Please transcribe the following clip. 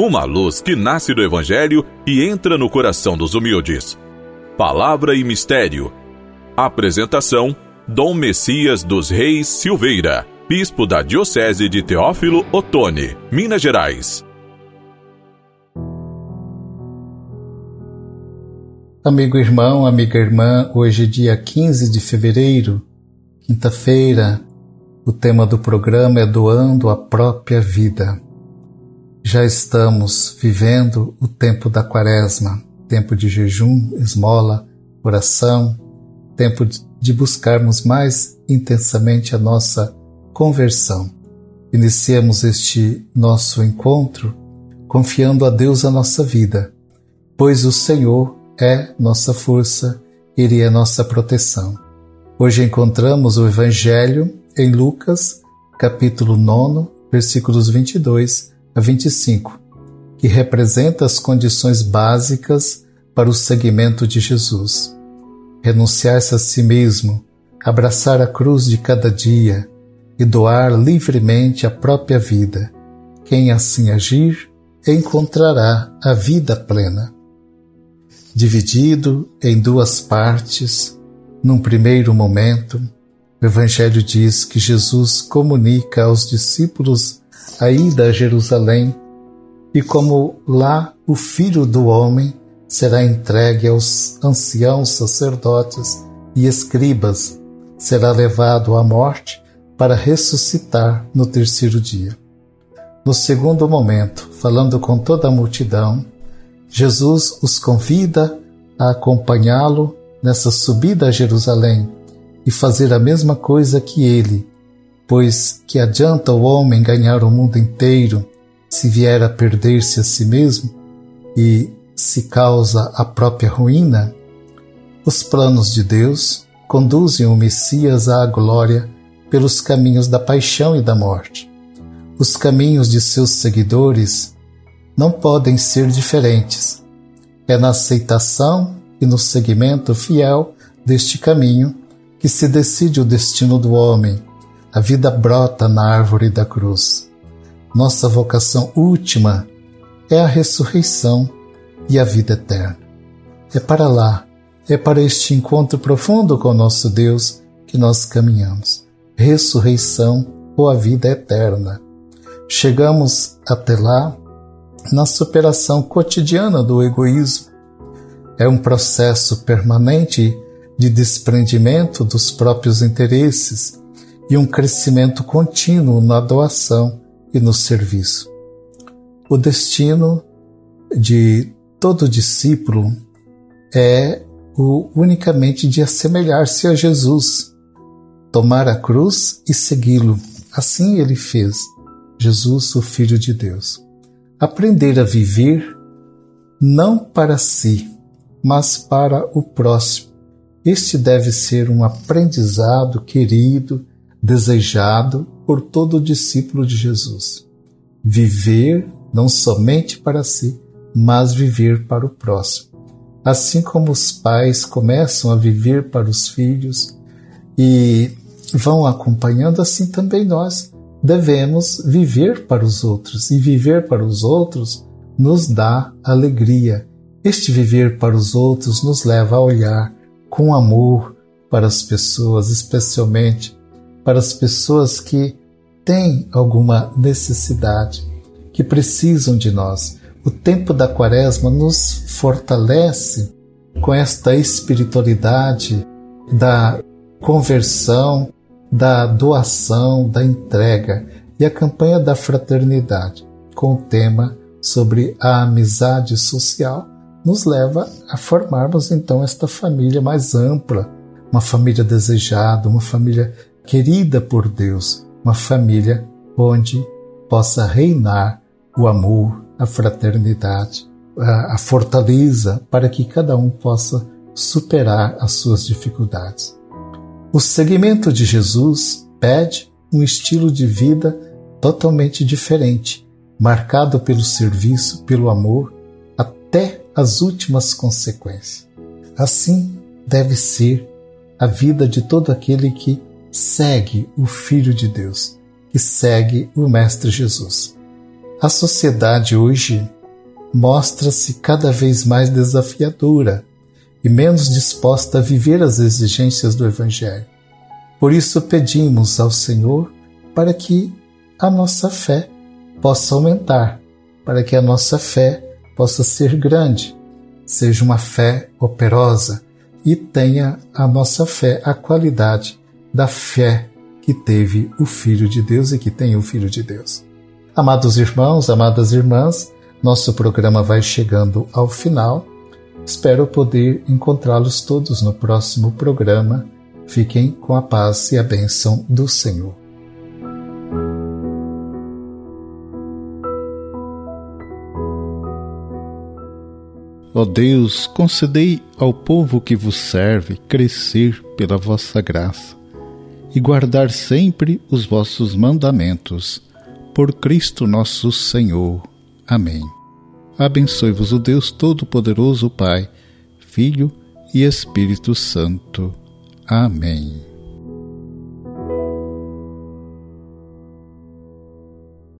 uma luz que nasce do Evangelho e entra no coração dos humildes. Palavra e Mistério. Apresentação: Dom Messias dos Reis Silveira, Bispo da Diocese de Teófilo Otoni, Minas Gerais. Amigo irmão, amiga irmã, hoje, dia 15 de fevereiro, quinta-feira, o tema do programa é Doando a Própria Vida. Já estamos vivendo o tempo da quaresma, tempo de jejum, esmola, oração, tempo de buscarmos mais intensamente a nossa conversão. Iniciemos este nosso encontro confiando a Deus a nossa vida, pois o Senhor é nossa força, Ele é nossa proteção. Hoje encontramos o Evangelho em Lucas, capítulo 9, versículos 22 a 25, que representa as condições básicas para o seguimento de Jesus. Renunciar-se a si mesmo, abraçar a cruz de cada dia e doar livremente a própria vida. Quem assim agir encontrará a vida plena. Dividido em duas partes, num primeiro momento, o Evangelho diz que Jesus comunica aos discípulos a ida a Jerusalém, e como lá o Filho do Homem será entregue aos anciãos sacerdotes e escribas, será levado à morte para ressuscitar no terceiro dia. No segundo momento, falando com toda a multidão, Jesus os convida a acompanhá-lo nessa subida a Jerusalém e fazer a mesma coisa que ele, Pois que adianta o homem ganhar o mundo inteiro se vier a perder-se a si mesmo e se causa a própria ruína? Os planos de Deus conduzem o Messias à glória pelos caminhos da paixão e da morte. Os caminhos de seus seguidores não podem ser diferentes. É na aceitação e no seguimento fiel deste caminho que se decide o destino do homem a vida brota na árvore da cruz. Nossa vocação última é a ressurreição e a vida eterna. É para lá, é para este encontro profundo com nosso Deus que nós caminhamos. Ressurreição ou a vida eterna. Chegamos até lá na superação cotidiana do egoísmo. É um processo permanente de desprendimento dos próprios interesses e um crescimento contínuo na doação e no serviço. O destino de todo discípulo é o unicamente de assemelhar-se a Jesus, tomar a cruz e segui-lo. Assim ele fez, Jesus, o Filho de Deus. Aprender a viver não para si, mas para o próximo. Este deve ser um aprendizado querido desejado por todo discípulo de Jesus. Viver não somente para si, mas viver para o próximo. Assim como os pais começam a viver para os filhos e vão acompanhando, assim também nós devemos viver para os outros. E viver para os outros nos dá alegria. Este viver para os outros nos leva a olhar com amor para as pessoas, especialmente para as pessoas que têm alguma necessidade, que precisam de nós. O tempo da Quaresma nos fortalece com esta espiritualidade da conversão, da doação, da entrega e a campanha da fraternidade, com o tema sobre a amizade social, nos leva a formarmos então esta família mais ampla, uma família desejada, uma família querida por Deus, uma família onde possa reinar o amor, a fraternidade, a, a fortaleza para que cada um possa superar as suas dificuldades. O seguimento de Jesus pede um estilo de vida totalmente diferente, marcado pelo serviço, pelo amor, até as últimas consequências. Assim deve ser a vida de todo aquele que segue o Filho de Deus, que segue o Mestre Jesus. A sociedade hoje mostra-se cada vez mais desafiadora e menos disposta a viver as exigências do Evangelho. Por isso pedimos ao Senhor para que a nossa fé possa aumentar, para que a nossa fé possa ser grande, seja uma fé operosa e tenha a nossa fé a qualidade da fé que teve o Filho de Deus e que tem o Filho de Deus. Amados irmãos, amadas irmãs, nosso programa vai chegando ao final. Espero poder encontrá-los todos no próximo programa. Fiquem com a paz e a bênção do Senhor. Ó Deus, concedei ao povo que vos serve crescer pela vossa graça e guardar sempre os vossos mandamentos. Por Cristo nosso Senhor. Amém. Abençoe-vos o Deus Todo-Poderoso, Pai, Filho e Espírito Santo. Amém.